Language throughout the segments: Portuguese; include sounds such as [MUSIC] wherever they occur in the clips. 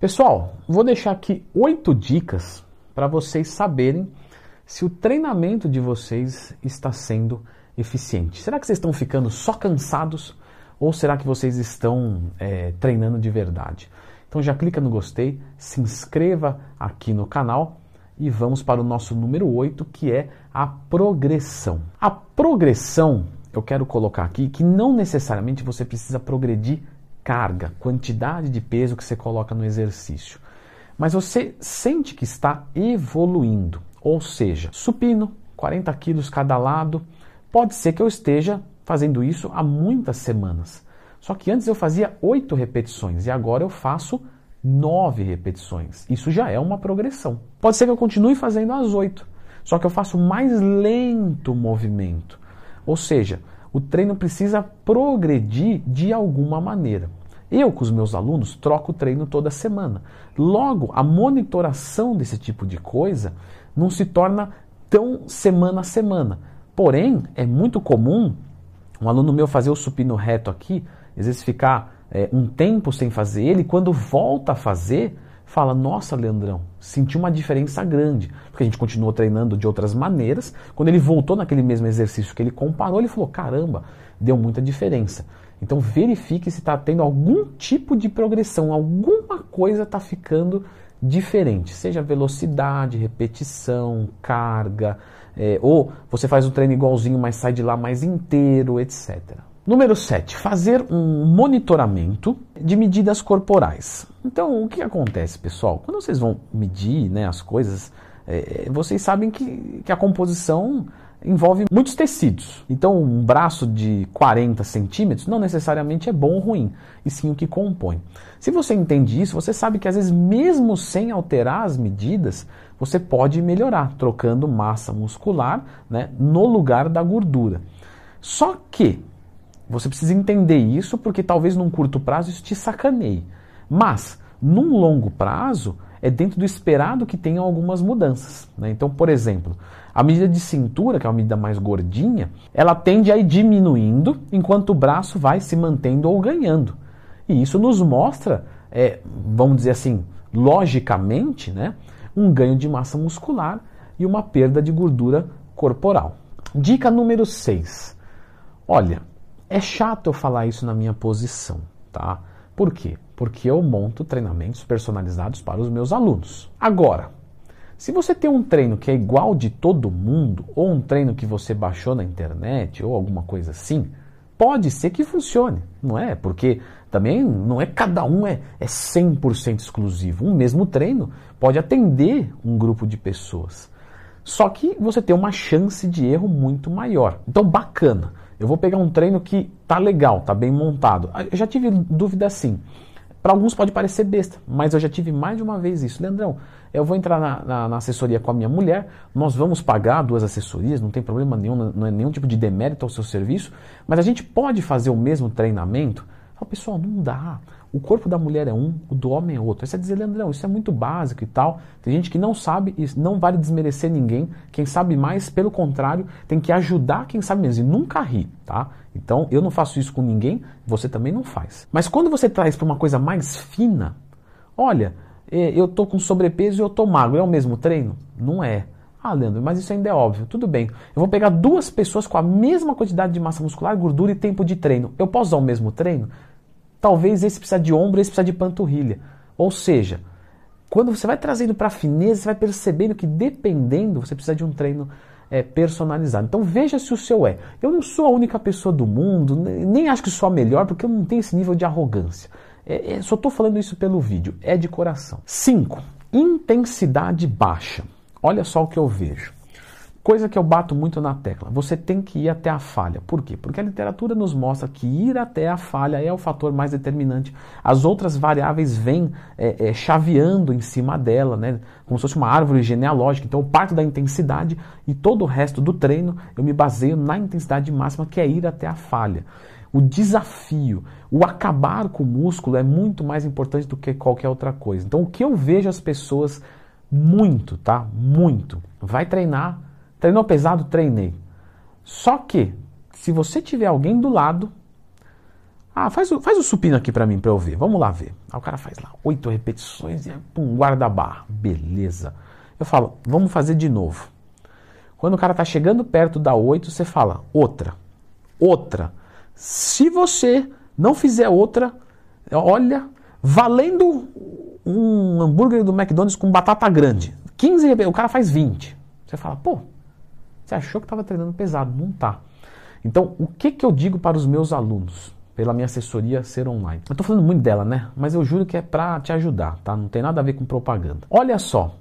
Pessoal, vou deixar aqui oito dicas para vocês saberem se o treinamento de vocês está sendo eficiente. Será que vocês estão ficando só cansados ou será que vocês estão é, treinando de verdade? Então já clica no gostei, se inscreva aqui no canal e vamos para o nosso número 8, que é a progressão. A progressão, eu quero colocar aqui que não necessariamente você precisa progredir carga, quantidade de peso que você coloca no exercício. Mas você sente que está evoluindo, ou seja, supino, 40 quilos cada lado. Pode ser que eu esteja fazendo isso há muitas semanas. Só que antes eu fazia 8 repetições e agora eu faço nove repetições. Isso já é uma progressão. Pode ser que eu continue fazendo as oito, só que eu faço mais lento o movimento. Ou seja, o treino precisa progredir de alguma maneira. Eu, com os meus alunos, troco o treino toda semana. Logo, a monitoração desse tipo de coisa não se torna tão semana a semana. Porém, é muito comum um aluno meu fazer o supino reto aqui, às vezes ficar é, um tempo sem fazer ele, quando volta a fazer, fala: Nossa, Leandrão, senti uma diferença grande. Porque a gente continuou treinando de outras maneiras. Quando ele voltou naquele mesmo exercício que ele comparou, ele falou: Caramba, deu muita diferença. Então verifique se está tendo algum tipo de progressão, alguma coisa está ficando diferente, seja velocidade, repetição, carga, é, ou você faz o treino igualzinho, mas sai de lá mais inteiro, etc. Número 7. Fazer um monitoramento de medidas corporais. Então, o que acontece, pessoal? Quando vocês vão medir né, as coisas, é, vocês sabem que, que a composição envolve muitos tecidos. Então, um braço de 40 centímetros não necessariamente é bom ou ruim, e sim o que compõe. Se você entende isso, você sabe que às vezes, mesmo sem alterar as medidas, você pode melhorar, trocando massa muscular né, no lugar da gordura. Só que você precisa entender isso porque talvez num curto prazo isso te sacaneie. Mas, num longo prazo, é dentro do esperado que tenham algumas mudanças. Né? Então, por exemplo, a medida de cintura, que é uma medida mais gordinha, ela tende a ir diminuindo enquanto o braço vai se mantendo ou ganhando. E isso nos mostra, é, vamos dizer assim, logicamente, né, um ganho de massa muscular e uma perda de gordura corporal. Dica número 6. Olha, é chato eu falar isso na minha posição, tá? Por quê? Porque eu monto treinamentos personalizados para os meus alunos. Agora, se você tem um treino que é igual de todo mundo, ou um treino que você baixou na internet, ou alguma coisa assim, pode ser que funcione, não é? Porque também não é cada um é, é 100% exclusivo. Um mesmo treino pode atender um grupo de pessoas. Só que você tem uma chance de erro muito maior. Então, bacana. Eu vou pegar um treino que tá legal, tá bem montado. Eu já tive dúvida assim. Para alguns pode parecer besta, mas eu já tive mais de uma vez isso. Leandrão, eu vou entrar na, na, na, assessoria com a minha mulher, nós vamos pagar duas assessorias, não tem problema nenhum, não é nenhum tipo de demérito ao seu serviço, mas a gente pode fazer o mesmo treinamento? Fala, pessoal, não dá. O corpo da mulher é um, o do homem é outro. Aí você dizer, Leandrão, isso é muito básico e tal. Tem gente que não sabe e não vale desmerecer ninguém. Quem sabe mais, pelo contrário, tem que ajudar quem sabe menos e nunca rir, tá? Então, eu não faço isso com ninguém, você também não faz. Mas quando você traz para uma coisa mais fina, olha, é, eu tô com sobrepeso e eu tô magro, é o mesmo treino? Não é. Ah, Leandro, mas isso ainda é óbvio. Tudo bem. Eu vou pegar duas pessoas com a mesma quantidade de massa muscular, gordura e tempo de treino. Eu posso usar o mesmo treino? Talvez esse precisa de ombro, esse precisa de panturrilha. Ou seja, quando você vai trazendo para a fineza, você vai percebendo que dependendo, você precisa de um treino é, personalizado. Então veja se o seu é. Eu não sou a única pessoa do mundo, nem acho que sou a melhor, porque eu não tenho esse nível de arrogância. É, é, só estou falando isso pelo vídeo, é de coração. 5. Intensidade baixa. Olha só o que eu vejo. Coisa que eu bato muito na tecla. Você tem que ir até a falha. Por quê? Porque a literatura nos mostra que ir até a falha é o fator mais determinante. As outras variáveis vêm é, é, chaveando em cima dela, né? como se fosse uma árvore genealógica. Então eu parto da intensidade e todo o resto do treino eu me baseio na intensidade máxima, que é ir até a falha. O desafio, o acabar com o músculo é muito mais importante do que qualquer outra coisa. Então o que eu vejo as pessoas muito, tá? Muito. Vai treinar Treinou pesado? Treinei. Só que, se você tiver alguém do lado, Ah, faz o, faz o supino aqui para mim, para eu ver. Vamos lá ver. Aí o cara faz lá oito repetições e pum, guarda a barra. Beleza. Eu falo, vamos fazer de novo. Quando o cara tá chegando perto da oito, você fala, outra, outra. Se você não fizer outra, olha, valendo um hambúrguer do McDonald's com batata grande. 15, o cara faz 20. Você fala, pô, você achou que estava treinando pesado, não tá. Então, o que, que eu digo para os meus alunos? Pela minha assessoria ser online. Eu estou falando muito dela, né? Mas eu juro que é para te ajudar, tá? Não tem nada a ver com propaganda. Olha só,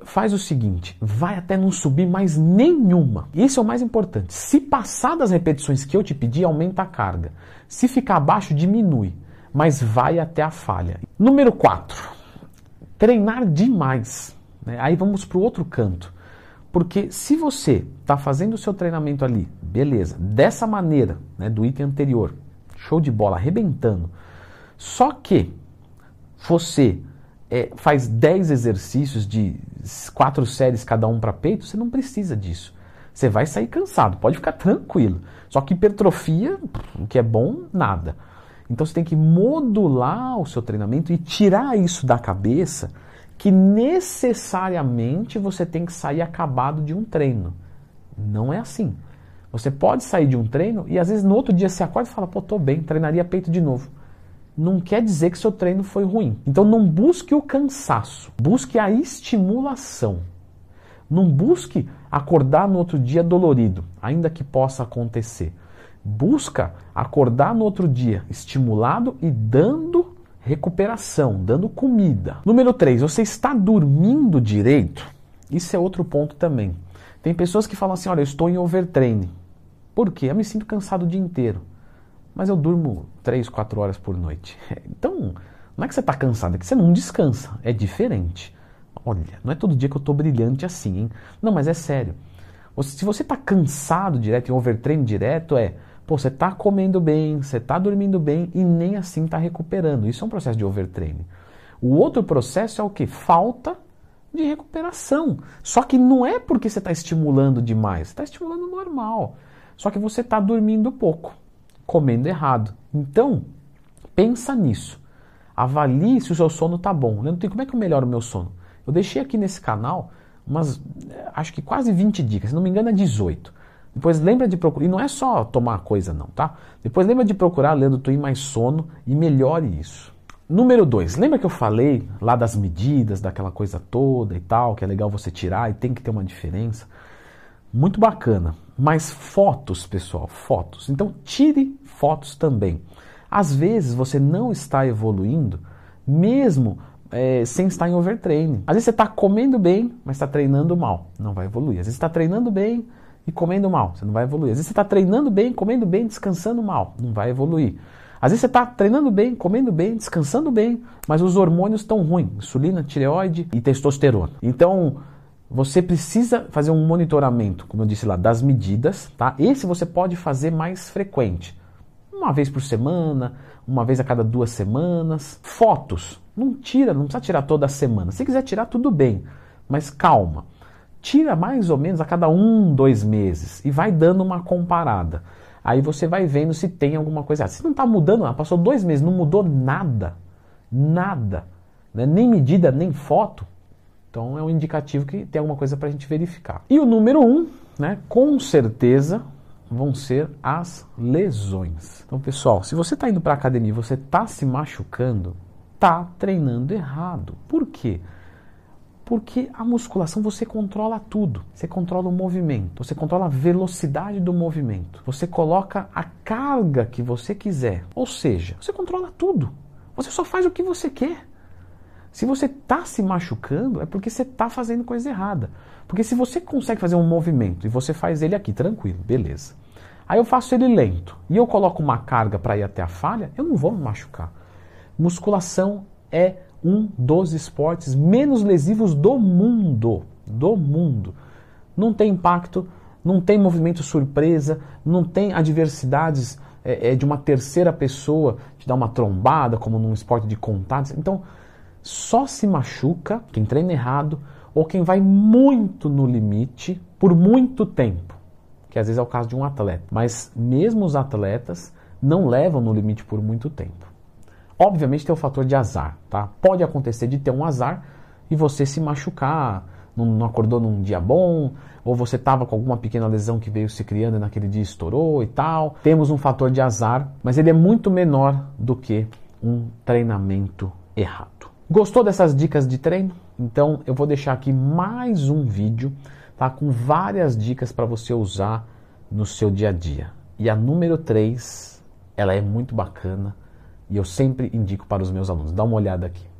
faz o seguinte, vai até não subir mais nenhuma. Esse é o mais importante. Se passar das repetições que eu te pedi, aumenta a carga. Se ficar abaixo, diminui. Mas vai até a falha. Número 4. Treinar demais. Né? Aí vamos para o outro canto. Porque se você está fazendo o seu treinamento ali, beleza, dessa maneira, né, do item anterior, show de bola, arrebentando, só que você é, faz 10 exercícios de quatro séries cada um para peito, você não precisa disso. Você vai sair cansado, pode ficar tranquilo. Só que hipertrofia, o que é bom, nada. Então você tem que modular o seu treinamento e tirar isso da cabeça que necessariamente você tem que sair acabado de um treino. Não é assim. Você pode sair de um treino e às vezes no outro dia você acorda e fala, pô, tô bem, treinaria peito de novo. Não quer dizer que seu treino foi ruim. Então não busque o cansaço, busque a estimulação. Não busque acordar no outro dia dolorido, ainda que possa acontecer. Busca acordar no outro dia estimulado e dando recuperação, dando comida. Número 3, você está dormindo direito? Isso é outro ponto também. Tem pessoas que falam assim: olha, eu estou em overtraining. Por quê? Eu me sinto cansado o dia inteiro. Mas eu durmo 3, 4 horas por noite. [LAUGHS] Então, não é que você está cansado, é que você não descansa. É diferente. Olha, não é todo dia que eu estou brilhante assim, hein? Não, mas é sério. Se você está cansado direto, em overtraining direto, é Pô, você está comendo bem, você está dormindo bem e nem assim está recuperando. Isso é um processo de overtraining. O outro processo é o que? Falta de recuperação. Só que não é porque você está estimulando demais, você está estimulando normal. Só que você está dormindo pouco, comendo errado. Então, pensa nisso. Avalie se o seu sono está bom. Leandro, como é que eu melhoro o meu sono? Eu deixei aqui nesse canal umas, eh, acho que quase 20 dicas, se não me engano é 18. Depois lembra de procurar, e não é só tomar coisa não, tá? Depois lembra de procurar Leandro Twin mais sono e melhore isso. Número 2, lembra que eu falei lá das medidas, daquela coisa toda e tal, que é legal você tirar e tem que ter uma diferença? Muito bacana. Mas fotos, pessoal, fotos. Então tire fotos também. Às vezes você não está evoluindo, mesmo é, sem estar em overtraining. Às vezes você está comendo bem, mas está treinando mal. Não vai evoluir. Às vezes está treinando bem, e comendo mal, você não vai evoluir. Às vezes você está treinando bem, comendo bem, descansando mal, não vai evoluir. Às vezes você está treinando bem, comendo bem, descansando bem, mas os hormônios estão ruins, insulina, tireoide e testosterona. Então, você precisa fazer um monitoramento, como eu disse lá, das medidas, tá? Esse você pode fazer mais frequente. Uma vez por semana, uma vez a cada duas semanas. Fotos, não tira, não precisa tirar toda semana. Se quiser tirar, tudo bem, mas calma tira mais ou menos a cada um, dois meses e vai dando uma comparada. Aí você vai vendo se tem alguma coisa. Se não está mudando, passou dois meses, não mudou nada, nada, né? nem medida, nem foto, então é um indicativo que tem alguma coisa para a gente verificar. E o número um, né, com certeza, vão ser as lesões. Então, pessoal, se você está indo para a academia e você está se machucando, está treinando errado. Por quê? Porque a musculação você controla tudo. Você controla o movimento, você controla a velocidade do movimento, você coloca a carga que você quiser. Ou seja, você controla tudo. Você só faz o que você quer. Se você está se machucando, é porque você está fazendo coisa errada. Porque se você consegue fazer um movimento e você faz ele aqui tranquilo, beleza. Aí eu faço ele lento e eu coloco uma carga para ir até a falha, eu não vou me machucar. Musculação é um dos esportes menos lesivos do mundo. Do mundo. Não tem impacto, não tem movimento surpresa, não tem adversidades é, é, de uma terceira pessoa te dar uma trombada, como num esporte de contatos. Então, só se machuca quem treina errado ou quem vai muito no limite por muito tempo, que às vezes é o caso de um atleta. Mas mesmo os atletas não levam no limite por muito tempo. Obviamente tem o fator de azar, tá? Pode acontecer de ter um azar e você se machucar, não, não acordou num dia bom, ou você estava com alguma pequena lesão que veio se criando e naquele dia estourou e tal. Temos um fator de azar, mas ele é muito menor do que um treinamento errado. Gostou dessas dicas de treino? Então eu vou deixar aqui mais um vídeo tá, com várias dicas para você usar no seu dia a dia. E a número 3, ela é muito bacana e eu sempre indico para os meus alunos. Dá uma olhada aqui.